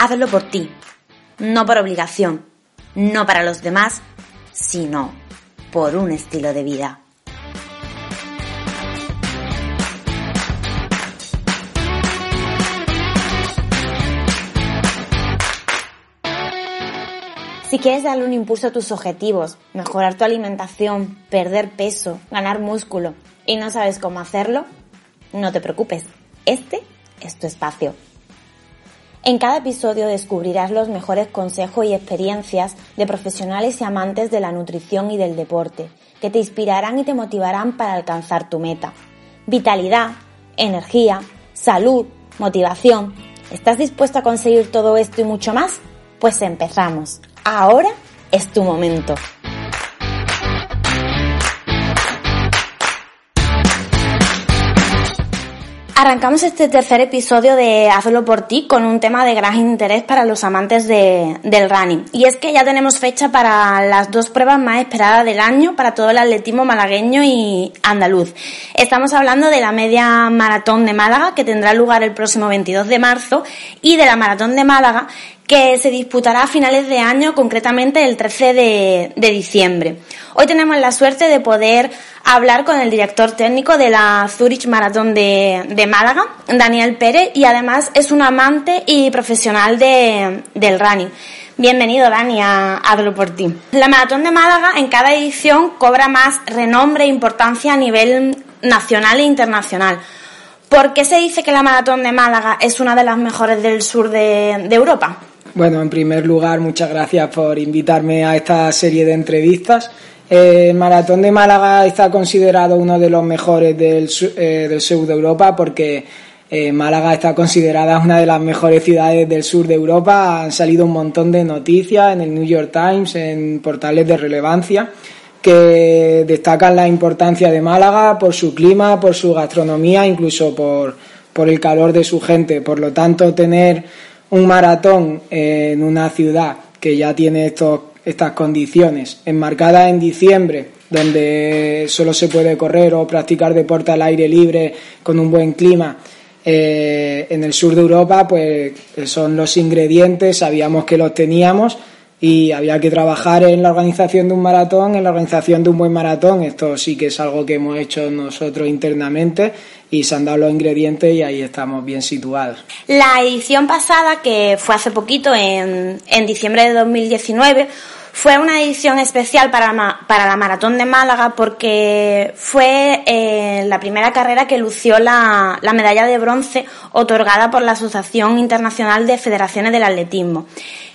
hazlo por ti, no por obligación, no para los demás, sino por un estilo de vida. Si quieres darle un impulso a tus objetivos, mejorar tu alimentación, perder peso, ganar músculo y no sabes cómo hacerlo, no te preocupes, este es tu espacio. En cada episodio descubrirás los mejores consejos y experiencias de profesionales y amantes de la nutrición y del deporte, que te inspirarán y te motivarán para alcanzar tu meta. Vitalidad, energía, salud, motivación. ¿Estás dispuesto a conseguir todo esto y mucho más? Pues empezamos. Ahora es tu momento. Arrancamos este tercer episodio de Hazlo por ti con un tema de gran interés para los amantes del running. Y es que ya tenemos fecha para las dos pruebas más esperadas del año para todo el atletismo malagueño y andaluz. Estamos hablando de la media maratón de Málaga que tendrá lugar el próximo 22 de marzo y de la maratón de Málaga que se disputará a finales de año, concretamente el 13 de, diciembre. Hoy tenemos la suerte de poder hablar con el director técnico de la Zurich Maratón de, Málaga, Daniel Pérez, y además es un amante y profesional del running. Bienvenido, Dani, a Hablo por ti. La Maratón de Málaga en cada edición cobra más renombre e importancia a nivel nacional e internacional. ¿Por qué se dice que la Maratón de Málaga es una de las mejores del sur de Europa? Bueno, en primer lugar, muchas gracias por invitarme a esta serie de entrevistas. El Maratón de Málaga está considerado uno de los mejores del, eh, del sur de Europa porque eh, Málaga está considerada una de las mejores ciudades del sur de Europa. Han salido un montón de noticias en el New York Times, en portales de relevancia, que destacan la importancia de Málaga por su clima, por su gastronomía, incluso por, por el calor de su gente. Por lo tanto, tener un maratón en una ciudad que ya tiene estos, estas condiciones, enmarcada en diciembre, donde solo se puede correr o practicar deporte al aire libre con un buen clima, eh, en el sur de Europa, pues son los ingredientes, sabíamos que los teníamos y había que trabajar en la organización de un maratón, en la organización de un buen maratón. Esto sí que es algo que hemos hecho nosotros internamente y se han dado los ingredientes y ahí estamos bien situados. La edición pasada, que fue hace poquito, en, en diciembre de 2019, fue una edición especial para, para la Maratón de Málaga porque fue eh, la primera carrera que lució la, la medalla de bronce otorgada por la Asociación Internacional de Federaciones del Atletismo.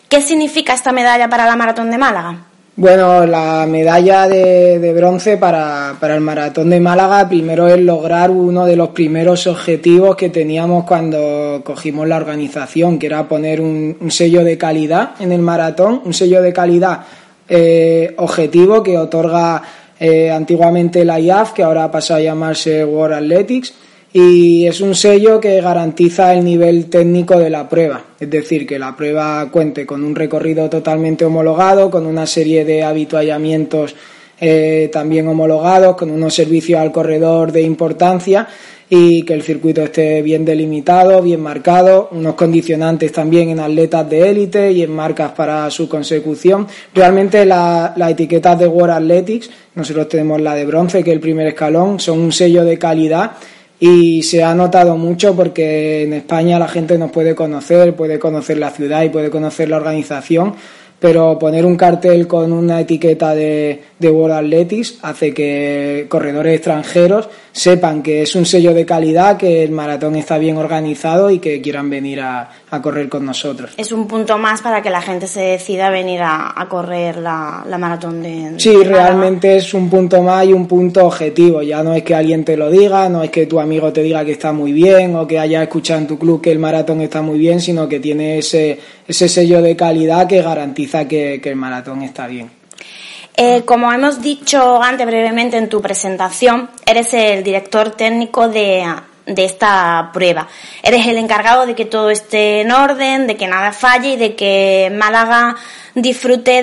¿Qué significa esta medalla para la Maratón de Málaga? Bueno, la medalla de, bronce para, el Maratón de Málaga primero es lograr uno de los primeros objetivos que teníamos cuando cogimos la organización, que era poner un, sello de calidad en el maratón, un sello de calidad eh, objetivo que otorga eh, antiguamente la IAF, que ahora pasa a llamarse World Athletics y es un sello que garantiza el nivel técnico de la prueba, es decir, que la prueba cuente con un recorrido totalmente homologado, con una serie de habituallamientos eh, también homologados, con unos servicios al corredor de importancia y que el circuito esté bien delimitado, bien marcado, unos condicionantes también en atletas de élite y en marcas para su consecución. Realmente las etiquetas de World Athletics, nosotros tenemos la de bronce, que es el primer escalón, son un sello de calidad y se ha notado mucho porque en España la gente nos puede conocer, puede conocer la ciudad y puede conocer la organización, pero poner un cartel con una etiqueta de, de World Athletics hace que corredores extranjeros sepan que es un sello de calidad, que el maratón está bien organizado y que quieran venir a, correr con nosotros. Es un punto más para que la gente se decida a venir a, correr la, maratón de... Sí, realmente es un punto más y un punto objetivo. Ya no es que alguien te lo diga, no es que tu amigo te diga que está muy bien o que haya escuchado en tu club que el maratón está muy bien, sino que tiene ese, ese sello de calidad que garantiza que el maratón está bien. Eh, como hemos dicho antes brevemente en tu presentación, eres el director técnico de, esta prueba. Eres el encargado de que todo esté en orden, de que nada falle y de que Málaga disfrute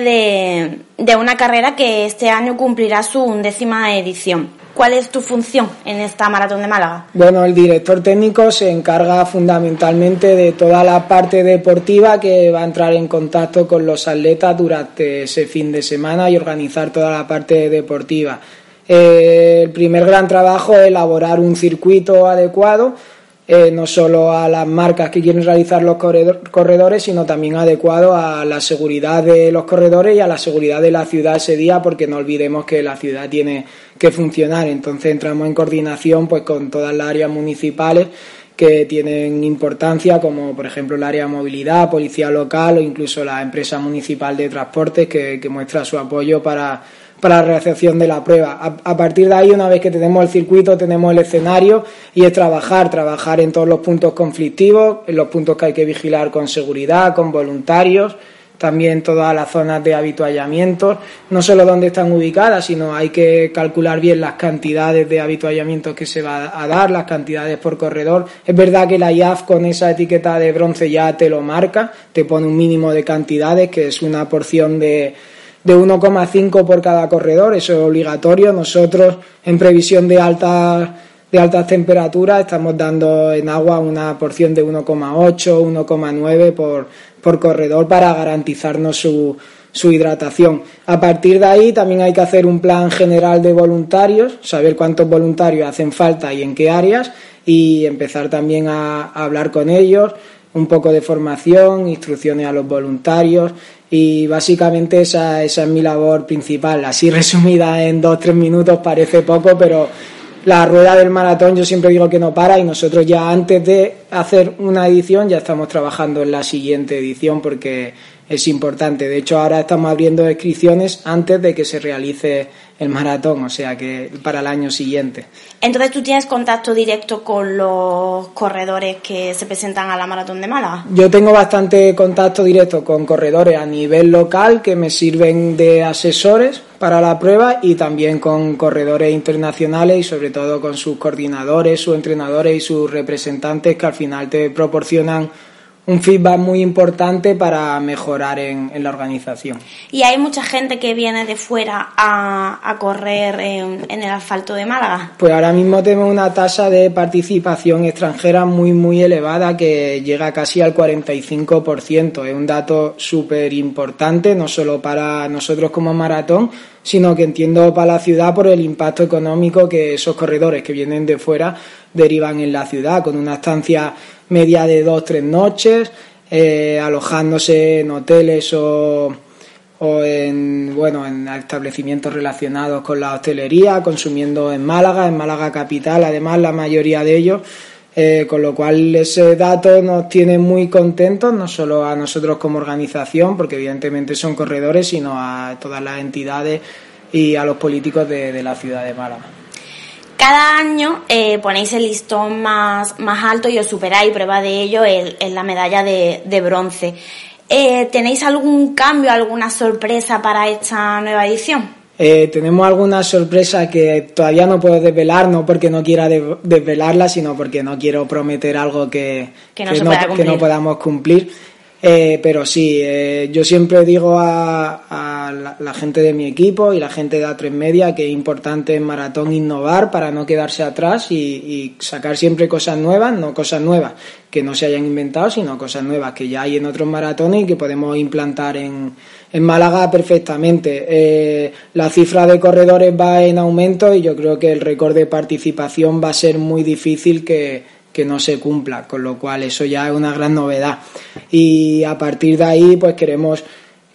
de, una carrera que este año cumplirá su undécima edición. ¿Cuál es tu función en esta maratón de Málaga? Bueno, el director técnico se encarga fundamentalmente de toda la parte deportiva que va a entrar en contacto con los atletas durante ese fin de semana y organizar toda la parte deportiva. Eh, el primer gran trabajo es elaborar un circuito adecuado eh, no solo a las marcas que quieren realizar los corredores, sino también adecuado a la seguridad de los corredores y a la seguridad de la ciudad ese día, porque no olvidemos que la ciudad tiene que funcionar. Entonces entramos en coordinación pues con todas las áreas municipales que tienen importancia, como por ejemplo el área de movilidad, policía local o incluso la empresa municipal de transportes que muestra su apoyo para para la realización de la prueba. A, partir de ahí, una vez que tenemos el circuito, tenemos el escenario y es trabajar, trabajar en todos los puntos conflictivos, en los puntos que hay que vigilar con seguridad, con voluntarios, también todas las zonas de habituallamiento, no solo dónde están ubicadas, sino hay que calcular bien las cantidades de habituallamientos que se va a dar, las cantidades por corredor. Es verdad que la IAF con esa etiqueta de bronce ya te lo marca, te pone un mínimo de cantidades, que es una porción de de 1,5 por cada corredor, eso es obligatorio. Nosotros, en previsión de altas de altas temperaturas, estamos dando en agua una porción de 1,8, 1,9 por, por corredor para garantizarnos su, su hidratación. A partir de ahí también hay que hacer un plan general de voluntarios, saber cuántos voluntarios hacen falta y en qué áreas y empezar también a hablar con ellos, un poco de formación, instrucciones a los voluntarios y básicamente esa, esa es mi labor principal. Así resumida en dos, tres minutos parece poco, pero la rueda del maratón yo siempre digo que no para y nosotros ya antes de hacer una edición ya estamos trabajando en la siguiente edición porque es importante. De hecho, ahora estamos abriendo inscripciones antes de que se realice el maratón, o sea que para el año siguiente. Entonces, ¿tú tienes contacto directo con los corredores que se presentan a la maratón de Málaga? Yo tengo bastante contacto directo con corredores a nivel local que me sirven de asesores para la prueba y también con corredores internacionales y sobre todo con sus coordinadores, sus entrenadores y sus representantes que al final te proporcionan un feedback muy importante para mejorar en, la organización. ¿Y hay mucha gente que viene de fuera a, correr en, el asfalto de Málaga? Pues ahora mismo tenemos una tasa de participación extranjera muy, muy elevada que llega casi al 45%. Es un dato súper importante, no solo para nosotros como maratón, sino que entiendo para la ciudad por el impacto económico que esos corredores que vienen de fuera derivan en la ciudad, con una estancia media de dos, tres noches, eh, alojándose en hoteles o, o en, bueno, en establecimientos relacionados con la hostelería, consumiendo en Málaga, en Málaga capital, además la mayoría de ellos. Eh, con lo cual ese dato nos tiene muy contentos, no solo a nosotros como organización, porque evidentemente son corredores, sino a todas las entidades y a los políticos de la ciudad de Málaga. Cada año eh, ponéis el listón más, más alto y os superáis, prueba de ello en la medalla de, bronce. Eh, ¿Tenéis algún cambio, alguna sorpresa para esta nueva edición? Eh, tenemos alguna sorpresa que todavía no puedo desvelar, no porque no quiera desvelarla, sino porque no quiero prometer algo que, que no podamos cumplir. Eh, pero sí, eh, yo siempre digo a, la, gente de mi equipo y la gente de A3 Media que es importante en maratón innovar para no quedarse atrás y, sacar siempre cosas nuevas, no cosas nuevas que no se hayan inventado, sino cosas nuevas que ya hay en otros maratones y que podemos implantar en, en Málaga perfectamente. Eh, la cifra de corredores va en aumento y yo creo que el récord de participación va a ser muy difícil que que no se cumpla, con lo cual eso ya es una gran novedad. Y a partir de ahí, pues queremos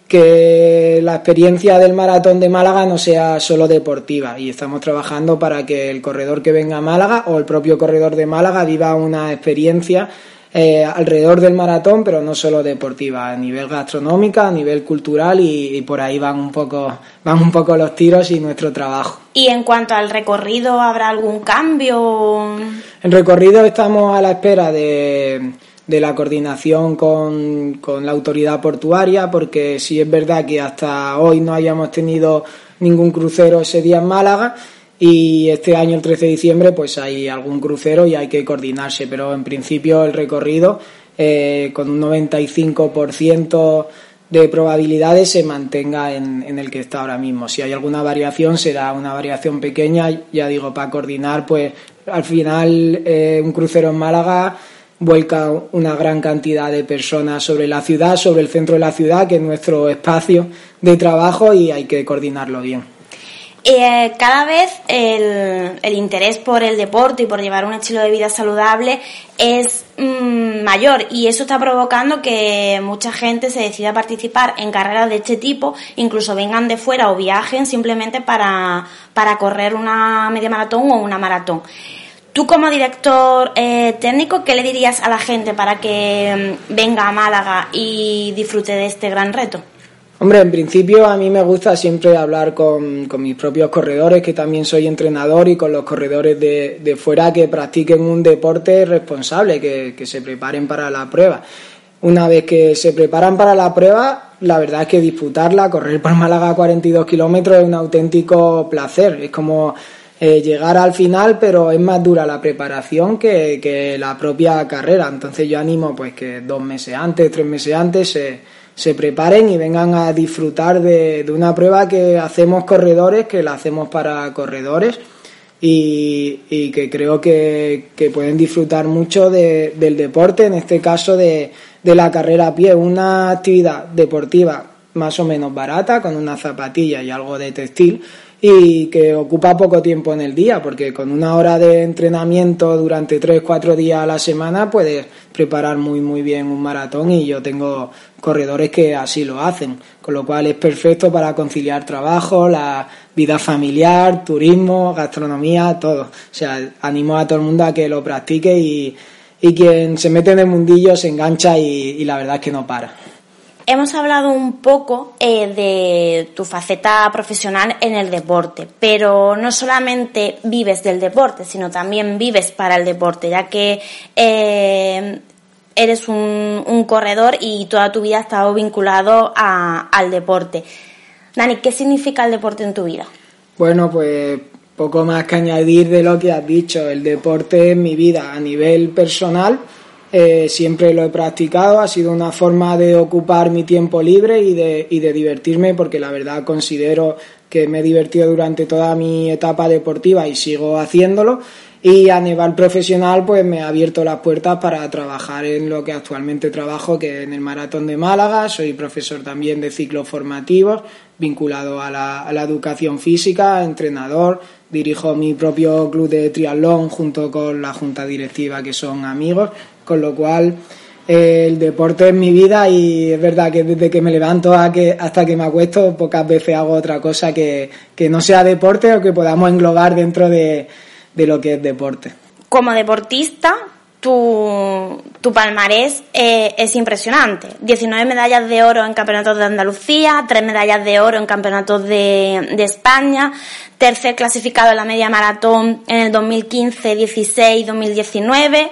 que la experiencia del maratón de Málaga no sea solo deportiva y estamos trabajando para que el corredor que venga a Málaga o el propio corredor de Málaga viva una experiencia eh, alrededor del maratón, pero no solo deportiva, a nivel gastronómica, a nivel cultural y, por ahí van un poco van un poco los tiros y nuestro trabajo. ¿Y en cuanto al recorrido habrá algún cambio? En recorrido estamos a la espera de, de la coordinación con, con la autoridad portuaria, porque sí es verdad que hasta hoy no hayamos tenido ningún crucero ese día en Málaga y este año, el 13 de diciembre, pues hay algún crucero y hay que coordinarse, pero en principio el recorrido eh, con un 95% de probabilidades se mantenga en, el que está ahora mismo. Si hay alguna variación, será una variación pequeña, ya digo, para coordinar, pues al final eh, un crucero en Málaga vuelca una gran cantidad de personas sobre la ciudad, sobre el centro de la ciudad, que es nuestro espacio de trabajo y hay que coordinarlo bien. Eh, cada vez el, interés por el deporte y por llevar un estilo de vida saludable es mm, mayor y eso está provocando que mucha gente se decida participar en carreras de este tipo, incluso vengan de fuera o viajen simplemente para, para correr una media maratón o una maratón. Tú como director eh, técnico, ¿qué le dirías a la gente para que mm, venga a Málaga y disfrute de este gran reto? Hombre, en principio a mí me gusta siempre hablar con, mis propios corredores, que también soy entrenador, y con los corredores de, de fuera que practiquen un deporte responsable, que, que, se preparen para la prueba. Una vez que se preparan para la prueba, la verdad es que disfrutarla, correr por Málaga 42 kilómetros es un auténtico placer. Es como eh, llegar al final, pero es más dura la preparación que, que la propia carrera. Entonces yo animo pues que dos meses antes, tres meses antes se se preparen y vengan a disfrutar de, una prueba que hacemos corredores, que la hacemos para corredores y, que creo que, pueden disfrutar mucho del deporte, en este caso de, de la carrera a pie, una actividad deportiva más o menos barata, con una zapatilla y algo de textil, y que ocupa poco tiempo en el día, porque con una hora de entrenamiento durante 3-4 días a la semana puedes preparar muy muy bien un maratón y yo tengo corredores que así lo hacen, con lo cual es perfecto para conciliar trabajo, la vida familiar, turismo, gastronomía, todo. O sea, animo a todo el mundo a que lo practique y, quien se mete en el mundillo se engancha y la verdad es que no para. Hemos hablado un poco eh, de tu faceta profesional en el deporte, pero no solamente vives del deporte, sino también vives para el deporte, ya que eh, eres un, corredor y toda tu vida ha estado vinculado al deporte. Dani, ¿qué significa el deporte en tu vida? Bueno, pues poco más que añadir de lo que has dicho. El deporte en mi vida a nivel personal eh, siempre lo he practicado, ha sido una forma de ocupar mi tiempo libre y de, y de divertirme porque la verdad considero que me he divertido durante toda mi etapa deportiva y sigo haciéndolo. Y a nivel profesional pues me ha abierto las puertas para trabajar en lo que actualmente trabajo que es en el Maratón de Málaga, soy profesor también de ciclos formativos vinculado a la, a la educación física, entrenador, dirijo mi propio club de triatlón junto con la junta directiva que son amigos con lo cual eh, el deporte es mi vida y es verdad que desde que me levanto que, hasta que me acuesto pocas veces hago otra cosa que, no sea deporte o que podamos englobar dentro de, lo que es deporte. Como deportista, tu, tu palmarés eh, es impresionante. 19 medallas de oro en campeonatos de Andalucía, 3 medallas de oro en campeonatos de, de España, tercer clasificado en la media maratón en el 2015, 16, 2019,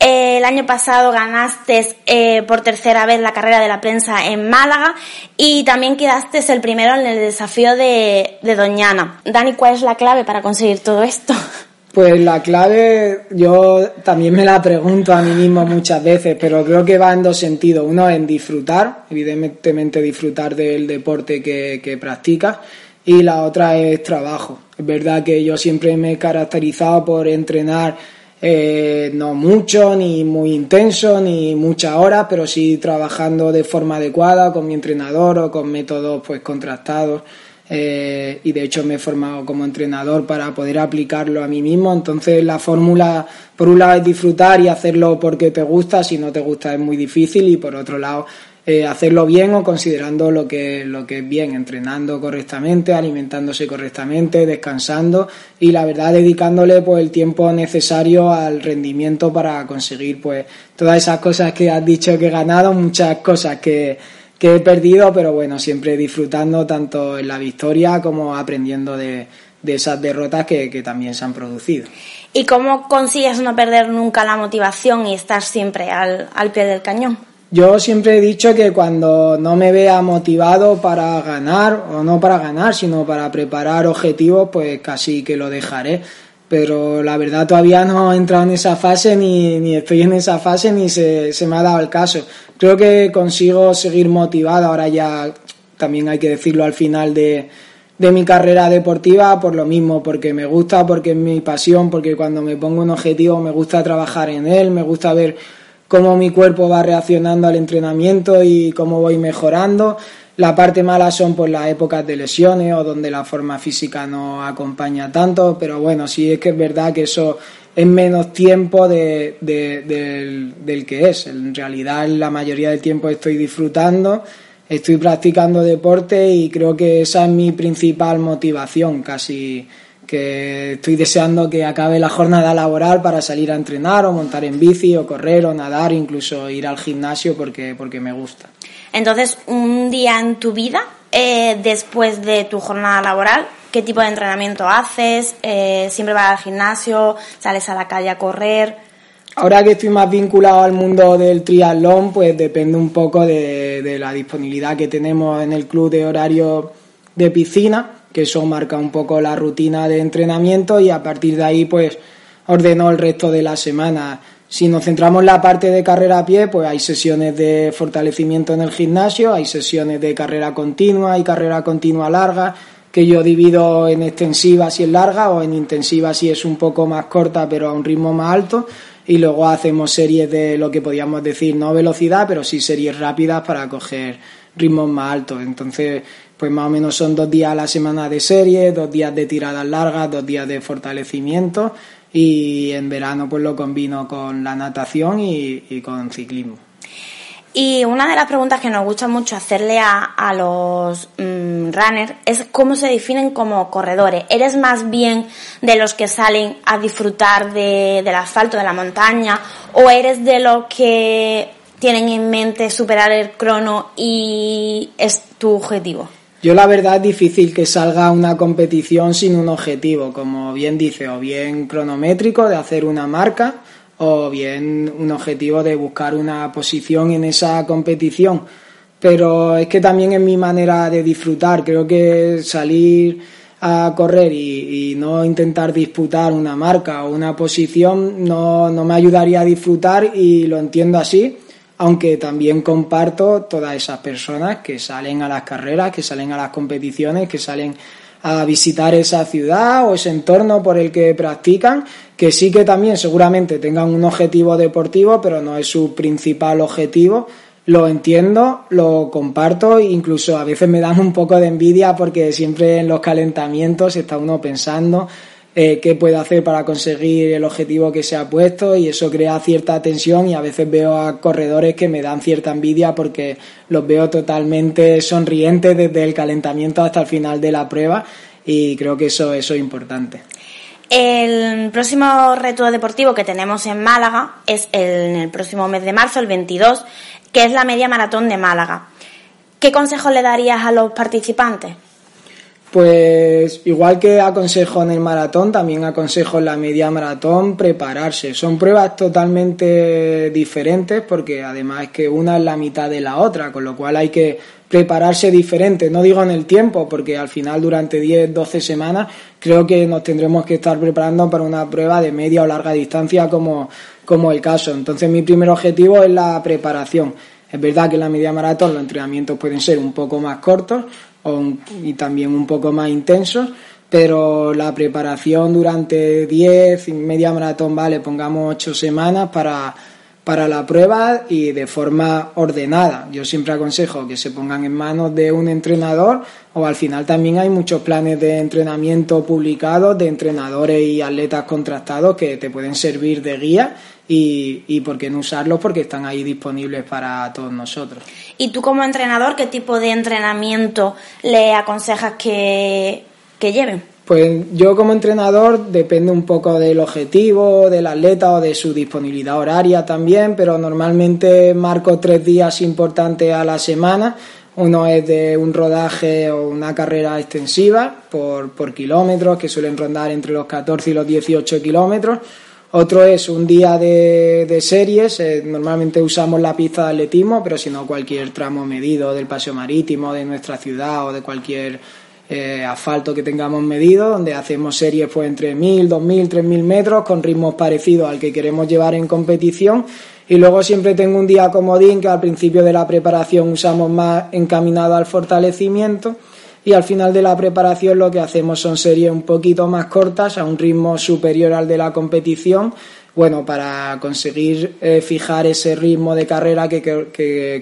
el año pasado ganaste eh, por tercera vez la carrera de la prensa en Málaga y también quedaste el primero en el desafío de, Doñana. Dani, ¿cuál es la clave para conseguir todo esto? Pues la clave yo también me la pregunto a mí mismo muchas veces, pero creo que va en dos sentidos. Uno en disfrutar, evidentemente disfrutar del deporte que, que practicas, y la otra es trabajo. Es verdad que yo siempre me he caracterizado por entrenar eh, no mucho, ni muy intenso, ni muchas horas, pero sí trabajando de forma adecuada con mi entrenador o con métodos pues contrastados. Eh, y de hecho me he formado como entrenador para poder aplicarlo a mí mismo. Entonces la fórmula, por un lado, es disfrutar y hacerlo porque te gusta, si no te gusta es muy difícil, y por otro lado, eh, hacerlo bien o considerando lo que, lo que es bien, entrenando correctamente, alimentándose correctamente, descansando y la verdad dedicándole pues el tiempo necesario al rendimiento para conseguir pues todas esas cosas que has dicho que he ganado, muchas cosas que, que he perdido, pero bueno, siempre disfrutando tanto en la victoria como aprendiendo de, de esas derrotas que, que, también se han producido. ¿Y cómo consigues no perder nunca la motivación y estar siempre al, al pie del cañón? Yo siempre he dicho que cuando no me vea motivado para ganar, o no para ganar, sino para preparar objetivos, pues casi que lo dejaré. pero la verdad todavía no he entrado en esa fase ni, estoy en esa fase ni se, me ha dado el caso. Creo que consigo seguir motivado, ahora ya también hay que decirlo al final de mi carrera deportiva por lo mismo, porque me gusta, porque es mi pasión, porque cuando me pongo un objetivo me gusta trabajar en él, me gusta ver cómo mi cuerpo va reaccionando al entrenamiento y cómo voy mejorando. La parte mala son pues las épocas de lesiones o donde la forma física no acompaña tanto, pero bueno, sí es que es verdad que eso es menos tiempo de, del, del que es. En realidad la mayoría del tiempo estoy disfrutando estoy practicando deporte y creo que esa es mi principal motivación, casi que estoy deseando que acabe la jornada laboral para salir a entrenar o montar en bici o correr o nadar, incluso ir al gimnasio porque, porque me gusta. Entonces, un día en tu vida, eh, después de tu jornada laboral, ¿qué tipo de entrenamiento haces? Eh, ¿Siempre vas al gimnasio? ¿Sales a la calle a correr? Ahora que estoy más vinculado al mundo del triatlón, pues depende un poco de, la disponibilidad que tenemos en el club de horario de piscina, que eso marca un poco la rutina de entrenamiento y a partir de ahí pues ordeno el resto de la semana. Si nos centramos en la parte de carrera a pie, pues hay sesiones de fortalecimiento en el gimnasio, hay sesiones de carrera continua y carrera continua larga, que yo divido en extensivas y en larga o en intensivas si es un poco más corta pero a un ritmo más alto y luego hacemos series de lo que podríamos decir no velocidad, pero sí series rápidas para coger ritmos más altos. Entonces, pues más o menos son dos días a la semana de serie, dos días de tiradas largas, dos días de fortalecimiento y en verano pues lo combino con la natación y, con ciclismo. Y una de las preguntas que nos gusta mucho hacerle a, los mm, runners es cómo se definen como corredores. ¿Eres más bien de los que salen a disfrutar de, del asfalto, de la montaña? ¿O eres de los que tienen en mente superar el crono y es tu objetivo? Yo la verdad es difícil que salga una competición sin un objetivo, como bien dice, o bien cronométrico de hacer una marca, o bien un objetivo de buscar una posición en esa competición. Pero es que también es mi manera de disfrutar. Creo que salir a correr y, no intentar disputar una marca o una posición no, no me ayudaría a disfrutar y lo entiendo así, aunque también comparto todas esas personas que salen a las carreras, que salen a las competiciones, que salen a visitar esa ciudad o ese entorno por el que practican, que sí que también seguramente tengan un objetivo deportivo, pero no es su principal objetivo. Lo entiendo, lo comparto, incluso a veces me dan un poco de envidia porque siempre en los calentamientos está uno pensando eh, qué puede hacer para conseguir el objetivo que se ha puesto y eso crea cierta tensión y a veces veo a corredores que me dan cierta envidia porque los veo totalmente sonrientes desde el calentamiento hasta el final de la prueba y creo que eso, eso es importante. El próximo reto deportivo que tenemos en Málaga es en el próximo mes de marzo, el 22, que es la media maratón de Málaga. ¿Qué consejos le darías a los participantes? Pues igual que aconsejo en el maratón, también aconsejo en la media maratón prepararse. Son pruebas totalmente diferentes porque además es que una es la mitad de la otra, con lo cual hay que prepararse diferente. No digo en el tiempo, porque al final durante 10, 12 semanas creo que nos tendremos que estar preparando para una prueba de media o larga distancia como, como el caso. Entonces mi primer objetivo es la preparación. Es verdad que en la media maratón los entrenamientos pueden ser un poco más cortos, y también un poco más intensos, pero la preparación durante 10 y media maratón, vale, pongamos 8 semanas para, para la prueba y de forma ordenada. Yo siempre aconsejo que se pongan en manos de un entrenador o al final también hay muchos planes de entrenamiento publicados de entrenadores y atletas contrastados que te pueden servir de guía y, y por qué no usarlos porque están ahí disponibles para todos nosotros. ¿Y tú como entrenador qué tipo de entrenamiento le aconsejas que, que lleven? Pues yo como entrenador depende un poco del objetivo del atleta o de su disponibilidad horaria también, pero normalmente marco tres días importantes a la semana. Uno es de un rodaje o una carrera extensiva por, por kilómetros que suelen rondar entre los 14 y los 18 kilómetros. Otro es un día de, series, eh, normalmente usamos la pista de atletismo, pero si no cualquier tramo medido del paseo marítimo de nuestra ciudad o de cualquier eh, asfalto que tengamos medido, donde hacemos series pues entre 1000, 2000, 3000 metros con ritmos parecidos al que queremos llevar en competición. Y luego siempre tengo un día comodín que al principio de la preparación usamos más encaminado al fortalecimiento y al final de la preparación lo que hacemos son series un poquito más cortas a un ritmo superior al de la competición bueno, para conseguir eh, fijar ese ritmo de carrera que,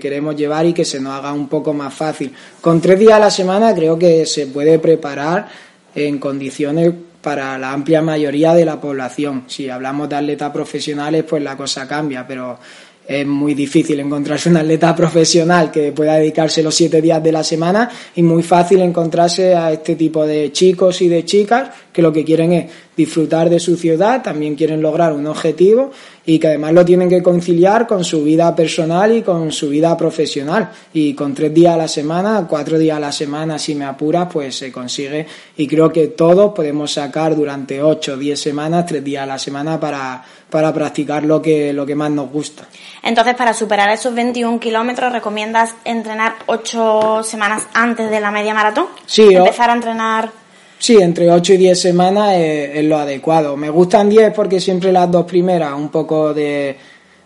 queremos llevar y que se nos haga un poco más fácil. Con tres días a la semana creo que se puede preparar en condiciones para la amplia mayoría de la población. Si hablamos de atletas profesionales, pues la cosa cambia, pero es muy difícil encontrarse un atleta profesional que pueda dedicarse los siete días de la semana y muy fácil encontrarse a este tipo de chicos y de chicas que lo que quieren es disfrutar de su ciudad, también quieren lograr un objetivo y que además lo tienen que conciliar con su vida personal y con su vida profesional. Y con tres días a la semana, cuatro días a la semana, si me apuras, pues se consigue. Y creo que todos podemos sacar durante ocho o diez semanas, tres días a la semana para, para practicar lo que, lo que más nos gusta. Entonces, para superar esos 21 kilómetros, ¿recomiendas entrenar ocho semanas antes de la media maratón? Sí. Empezar a entrenar Sí, entre 8 y 10 semanas es, lo adecuado. Me gustan 10 porque siempre las dos primeras, un poco de,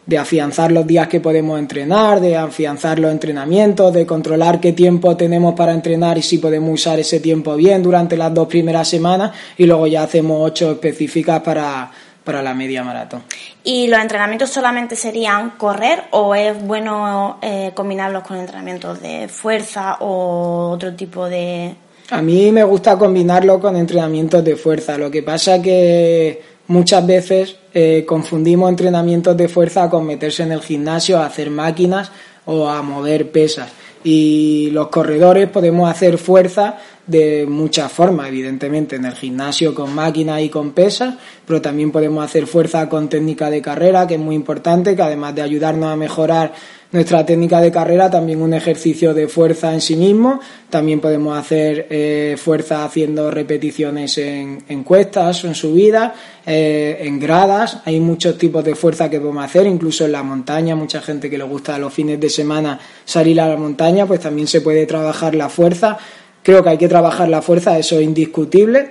de afianzar los días que podemos entrenar, de afianzar los entrenamientos, de controlar qué tiempo tenemos para entrenar y si podemos usar ese tiempo bien durante las dos primeras semanas y luego ya hacemos 8 específicas para, para la media maratón. ¿Y los entrenamientos solamente serían correr o es bueno eh, combinarlos con entrenamientos de fuerza o otro tipo de, a mí me gusta combinarlo con entrenamientos de fuerza. Lo que pasa que muchas veces eh, confundimos entrenamientos de fuerza con meterse en el gimnasio a hacer máquinas o a mover pesas. Y los corredores podemos hacer fuerza de muchas formas, evidentemente, en el gimnasio con máquinas y con pesas, pero también podemos hacer fuerza con técnica de carrera, que es muy importante, que además de ayudarnos a mejorar nuestra técnica de carrera, también un ejercicio de fuerza en sí mismo. También podemos hacer eh, fuerza haciendo repeticiones en, en cuestas en subidas, eh, en gradas. Hay muchos tipos de fuerza que podemos hacer, incluso en la montaña. Mucha gente que le gusta los fines de semana salir a la montaña, pues también se puede trabajar la fuerza. Creo que hay que trabajar la fuerza, eso es indiscutible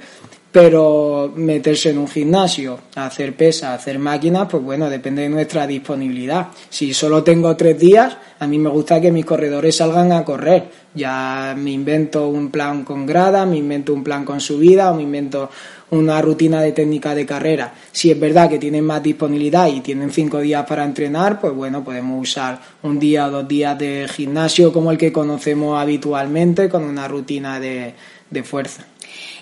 pero meterse en un gimnasio, hacer pesas, hacer máquinas, pues bueno, depende de nuestra disponibilidad. Si solo tengo tres días, a mí me gusta que mis corredores salgan a correr. Ya me invento un plan con grada, me invento un plan con subida o me invento una rutina de técnica de carrera. Si es verdad que tienen más disponibilidad y tienen cinco días para entrenar, pues bueno, podemos usar un día o dos días de gimnasio como el que conocemos habitualmente con una rutina de, de fuerza.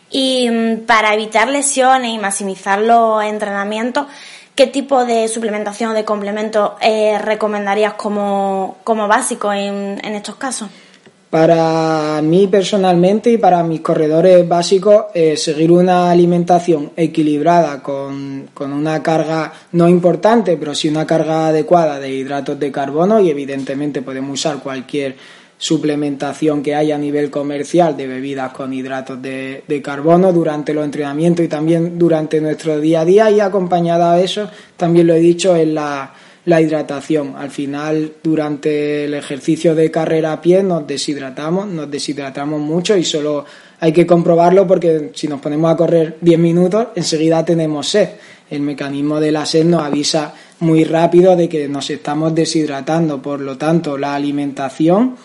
Y mm, para evitar lesiones y maximizar los entrenamientos, ¿qué tipo de suplementación o de complemento eh, recomendarías como, básico en, estos casos? Para mí personalmente y para mis corredores básicos, eh, seguir una alimentación equilibrada con, con, una carga no importante, pero sí una carga adecuada de hidratos de carbono y evidentemente podemos usar cualquier suplementación que hay a nivel comercial de bebidas con hidratos de, carbono durante los entrenamientos y también durante nuestro día a día y acompañada a eso, también lo he dicho, en la, la hidratación. Al final, durante el ejercicio de carrera a pie nos deshidratamos, nos deshidratamos mucho y solo hay que comprobarlo porque si nos ponemos a correr 10 minutos, enseguida tenemos sed. El mecanismo de la sed nos avisa muy rápido de que nos estamos deshidratando. Por lo tanto, la alimentación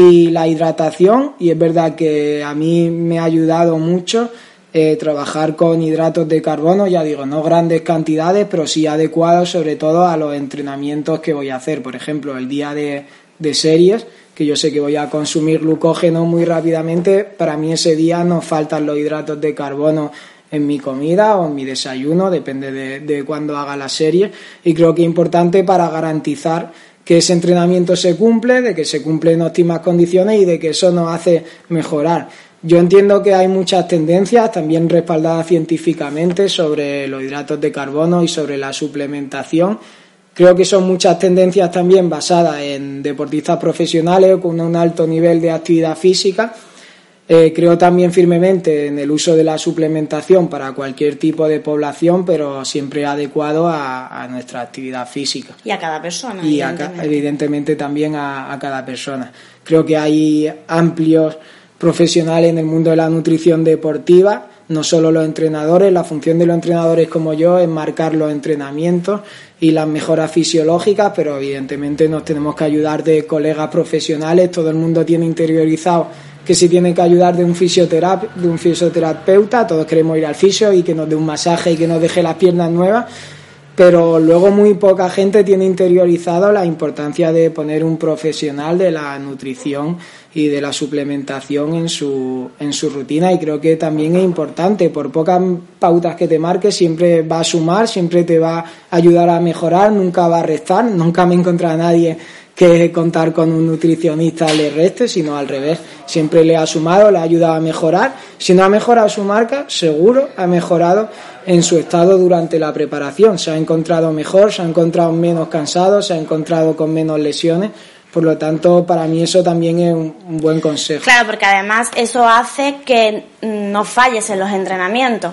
y la hidratación, y es verdad que a mí me ha ayudado mucho eh, trabajar con hidratos de carbono, ya digo, no grandes cantidades, pero sí adecuados sobre todo a los entrenamientos que voy a hacer. Por ejemplo, el día de, series, que yo sé que voy a consumir glucógeno muy rápidamente, para mí ese día no faltan los hidratos de carbono en mi comida o en mi desayuno, depende de, de cuándo haga la serie, y creo que es importante para garantizar que ese entrenamiento se cumple, de que se cumple en óptimas condiciones y de que eso nos hace mejorar. Yo entiendo que hay muchas tendencias, también respaldadas científicamente, sobre los hidratos de carbono y sobre la suplementación. Creo que son muchas tendencias también basadas en deportistas profesionales con un alto nivel de actividad física eh, creo también firmemente en el uso de la suplementación para cualquier tipo de población, pero siempre adecuado a, nuestra actividad física. Y a cada persona. Y evidentemente, también a, cada persona. Creo que hay amplios profesionales en el mundo de la nutrición deportiva, no solo los entrenadores, la función de los entrenadores como yo es marcar los entrenamientos y las mejoras fisiológicas, pero evidentemente nos tenemos que ayudar de colegas profesionales, todo el mundo tiene interiorizado que se tiene que ayudar de un, de un fisioterapeuta, todos queremos ir al fisio y que nos dé un masaje y que nos deje las piernas nuevas, pero luego muy poca gente tiene interiorizado la importancia de poner un profesional de la nutrición y de la suplementación en su, en su rutina y creo que también es importante, por pocas pautas que te marques siempre va a sumar, siempre te va a ayudar a mejorar, nunca va a restar, nunca me he encontrado a nadie que contar con un nutricionista le reste, sino al revés, siempre le ha sumado, le ha ayudado a mejorar, si no ha mejorado su marca, seguro ha mejorado en su estado durante la preparación. Se ha encontrado mejor, se ha encontrado menos cansado, se ha encontrado con menos lesiones. Por lo tanto, para mí eso también es un, buen consejo. Claro, porque además eso hace que no falles en los entrenamientos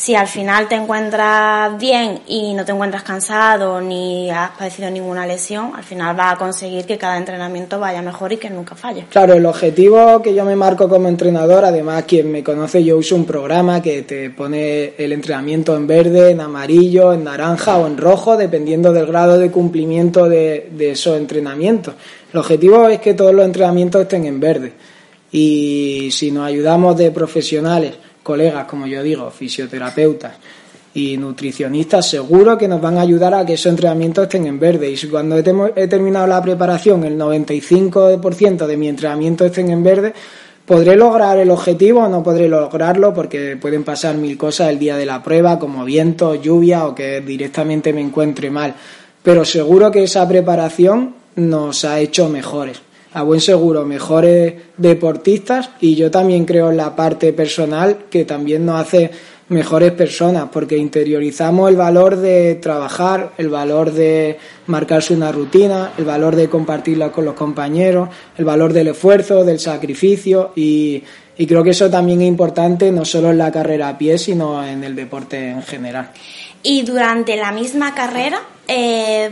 si al final te encuentras bien y no te encuentras cansado ni has padecido ninguna lesión, al final vas a conseguir que cada entrenamiento vaya mejor y que nunca falle. Claro, el objetivo que yo me marco como entrenador, además quien me conoce, yo uso un programa que te pone el entrenamiento en verde, en amarillo, en naranja o en rojo, dependiendo del grado de cumplimiento de, de esos entrenamientos. El objetivo es que todos los entrenamientos estén en verde. Y si nos ayudamos de profesionales, colegas, como yo digo, fisioterapeutas y nutricionistas, seguro que nos van a ayudar a que esos entrenamientos estén en verde. Y si cuando he, terminado la preparación, el 95% de mi entrenamiento estén en verde, podré lograr el objetivo o no podré lograrlo porque pueden pasar mil cosas el día de la prueba, como viento, lluvia o que directamente me encuentre mal. Pero seguro que esa preparación nos ha hecho mejores a buen seguro mejores deportistas y yo también creo en la parte personal que también nos hace mejores personas porque interiorizamos el valor de trabajar, el valor de marcarse una rutina, el valor de compartirla con los compañeros, el valor del esfuerzo, del sacrificio y, creo que eso también es importante no solo en la carrera a pie sino en el deporte en general. Y durante la misma carrera, eh,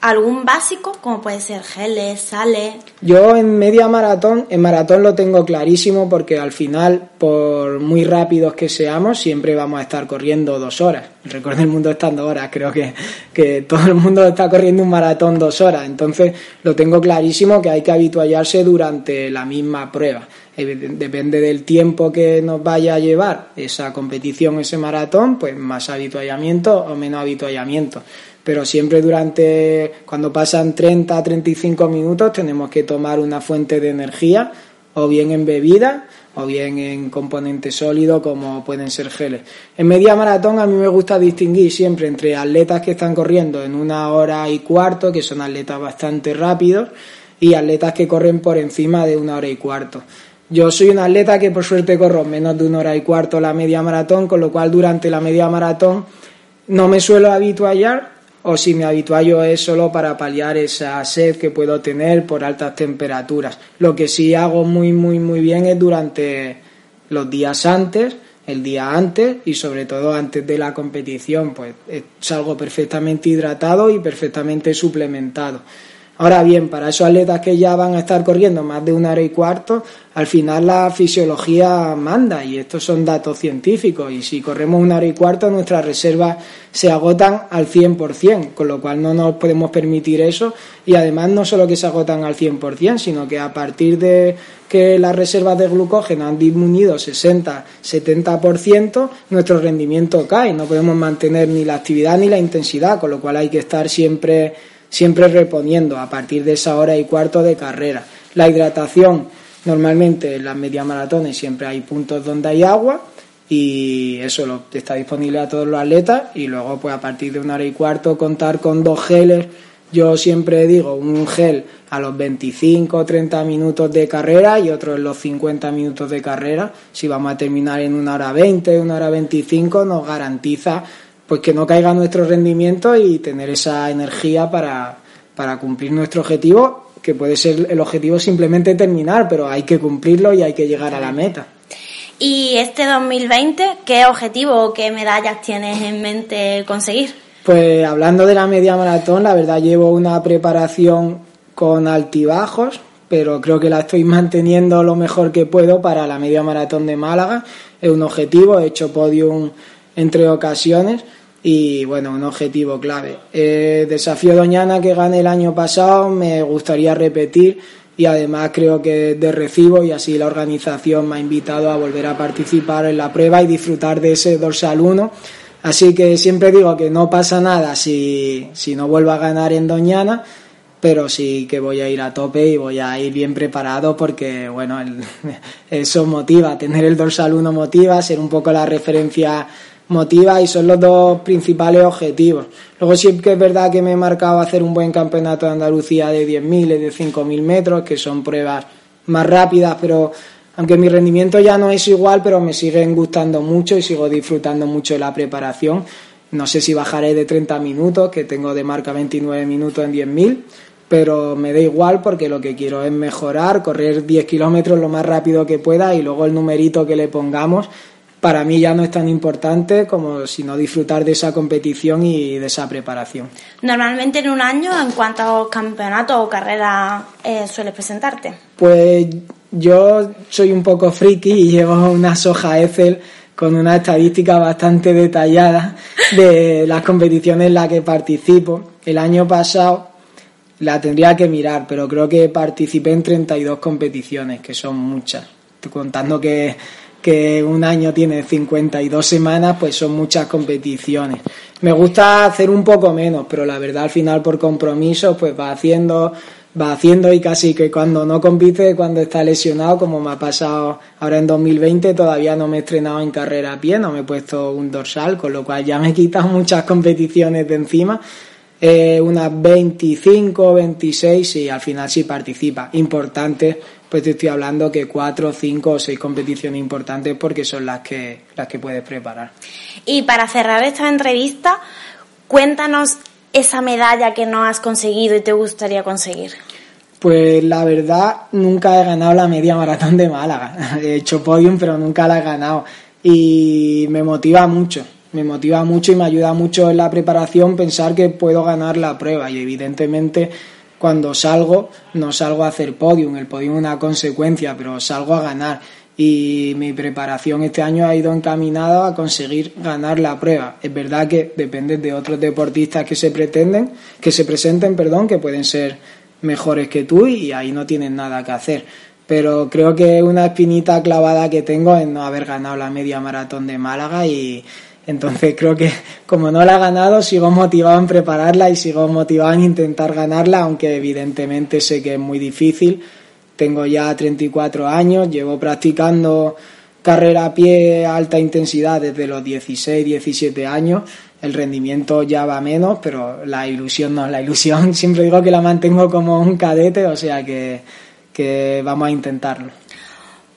algún básico, como puede ser geles, sales. Yo en media maratón, en maratón lo tengo clarísimo porque al final, por muy rápidos que seamos, siempre vamos a estar corriendo dos horas. Recuerden el mundo estando horas, creo que, que todo el mundo está corriendo un maratón dos horas. Entonces lo tengo clarísimo que hay que habituallarse durante la misma prueba. Depende del tiempo que nos vaya a llevar esa competición, ese maratón, pues más habituallamiento o menos habituallamiento pero siempre durante, cuando pasan 30 a 35 minutos, tenemos que tomar una fuente de energía, o bien en bebida, o bien en componentes sólidos como pueden ser geles. En media maratón a mí me gusta distinguir siempre entre atletas que están corriendo en una hora y cuarto, que son atletas bastante rápidos, y atletas que corren por encima de una hora y cuarto. Yo soy un atleta que por suerte corro menos de una hora y cuarto la media maratón, con lo cual durante la media maratón no me suelo habituallar o si me habituallo es solo para paliar esa sed que puedo tener por altas temperaturas. Lo que sí hago muy, muy, muy bien es durante los días antes, el día antes y sobre todo antes de la competición, pues salgo perfectamente hidratado y perfectamente suplementado. Ahora bien, para esos atletas que ya van a estar corriendo más de una hora y cuarto, al final la fisiología manda y estos son datos científicos. Y si corremos una hora y cuarto nuestras reservas se agotan al 100%, con lo cual no nos podemos permitir eso. Y además no solo que se agotan al 100%, sino que a partir de que las reservas de glucógeno han disminuido 60-70%, nuestro rendimiento cae, no podemos mantener ni la actividad ni la intensidad, con lo cual hay que estar siempre siempre reponiendo a partir de esa hora y cuarto de carrera. La hidratación, normalmente en las media maratones siempre hay puntos donde hay agua y eso lo, está disponible a todos los atletas y luego pues a partir de una hora y cuarto contar con dos geles. Yo siempre digo un gel a los 25 o 30 minutos de carrera y otro en los 50 minutos de carrera. Si vamos a terminar en una hora 20, una hora 25, nos garantiza pues que no caiga nuestro rendimiento y tener esa energía para, para cumplir nuestro objetivo, que puede ser el objetivo simplemente terminar, pero hay que cumplirlo y hay que llegar a la meta. ¿Y este 2020 qué objetivo o qué medallas tienes en mente conseguir? Pues hablando de la media maratón, la verdad llevo una preparación con altibajos, pero creo que la estoy manteniendo lo mejor que puedo para la media maratón de Málaga. Es un objetivo, he hecho podium en tres ocasiones y bueno, un objetivo clave. Eh, desafío Doñana que gané el año pasado, me gustaría repetir y además creo que de recibo y así la organización me ha invitado a volver a participar en la prueba y disfrutar de ese dorsal 1. Así que siempre digo que no pasa nada si, si no vuelvo a ganar en Doñana, pero sí que voy a ir a tope y voy a ir bien preparado porque, bueno, eso motiva, tener el dorsal 1 motiva, ser un poco la referencia motiva y son los dos principales objetivos. Luego sí que es verdad que me he marcado hacer un buen campeonato de Andalucía de 10.000 y de 5.000 metros, que son pruebas más rápidas, pero aunque mi rendimiento ya no es igual, pero me siguen gustando mucho y sigo disfrutando mucho de la preparación. No sé si bajaré de 30 minutos, que tengo de marca 29 minutos en 10.000, pero me da igual porque lo que quiero es mejorar, correr 10 kilómetros lo más rápido que pueda y luego el numerito que le pongamos para mí ya no es tan importante como sino disfrutar de esa competición y de esa preparación. Normalmente en un año, ¿en cuántos campeonatos o carreras eh, sueles presentarte? Pues yo soy un poco friki y llevo una soja Excel con una estadística bastante detallada de las competiciones en las que participo. El año pasado la tendría que mirar, pero creo que participé en 32 competiciones, que son muchas. Contando que que un año tiene 52 semanas, pues son muchas competiciones. Me gusta hacer un poco menos, pero la verdad al final por compromiso pues va haciendo va haciendo y casi que cuando no compite, cuando está lesionado, como me ha pasado ahora en 2020, todavía no me he estrenado en carrera a pie, no me he puesto un dorsal, con lo cual ya me he quitado muchas competiciones de encima, eh, unas 25, 26 y al final sí participa. Importante pues te estoy hablando que cuatro, cinco o seis competiciones importantes porque son las que, las que puedes preparar. Y para cerrar esta entrevista, cuéntanos esa medalla que no has conseguido y te gustaría conseguir. Pues la verdad, nunca he ganado la media maratón de Málaga. He hecho podium, pero nunca la he ganado. Y me motiva mucho, me motiva mucho y me ayuda mucho en la preparación pensar que puedo ganar la prueba. Y evidentemente cuando salgo, no salgo a hacer podium, el podium es una consecuencia, pero salgo a ganar. Y mi preparación este año ha ido encaminada a conseguir ganar la prueba. Es verdad que depende de otros deportistas que se pretenden, que se presenten, perdón, que pueden ser mejores que tú y ahí no tienen nada que hacer. Pero creo que una espinita clavada que tengo es no haber ganado la media maratón de Málaga y, entonces creo que como no la he ganado, sigo motivado en prepararla y sigo motivado en intentar ganarla, aunque evidentemente sé que es muy difícil. Tengo ya 34 años, llevo practicando carrera a pie a alta intensidad desde los 16, 17 años. El rendimiento ya va menos, pero la ilusión no, la ilusión siempre digo que la mantengo como un cadete, o sea que, que vamos a intentarlo.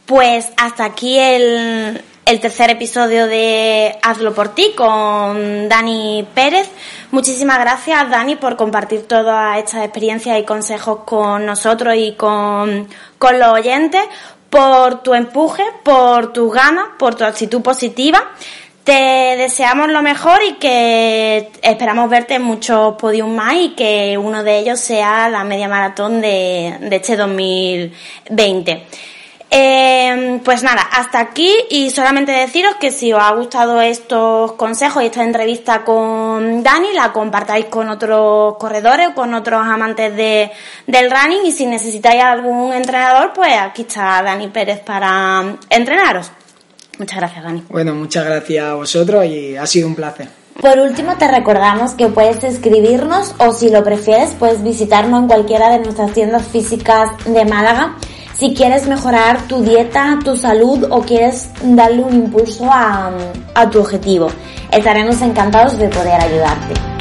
Pues hasta aquí el, el tercer episodio de Hazlo por ti con Dani Pérez. Muchísimas gracias Dani por compartir toda esta experiencia y consejos con nosotros y con, con los oyentes, por tu empuje, por tus ganas, por tu actitud positiva. Te deseamos lo mejor y que esperamos verte en muchos podiums más y que uno de ellos sea la media maratón de, de este 2020. Eh, pues nada, hasta aquí y solamente deciros que si os ha gustado estos consejos y esta entrevista con Dani, la compartáis con otros corredores, con otros amantes de, del running y si necesitáis algún entrenador, pues aquí está Dani Pérez para entrenaros. Muchas gracias, Dani. Bueno, muchas gracias a vosotros y ha sido un placer. Por último, te recordamos que puedes escribirnos o si lo prefieres, puedes visitarnos en cualquiera de nuestras tiendas físicas de Málaga si quieres mejorar tu dieta, tu salud o quieres darle un impulso a, a tu objetivo. Estaremos encantados de poder ayudarte.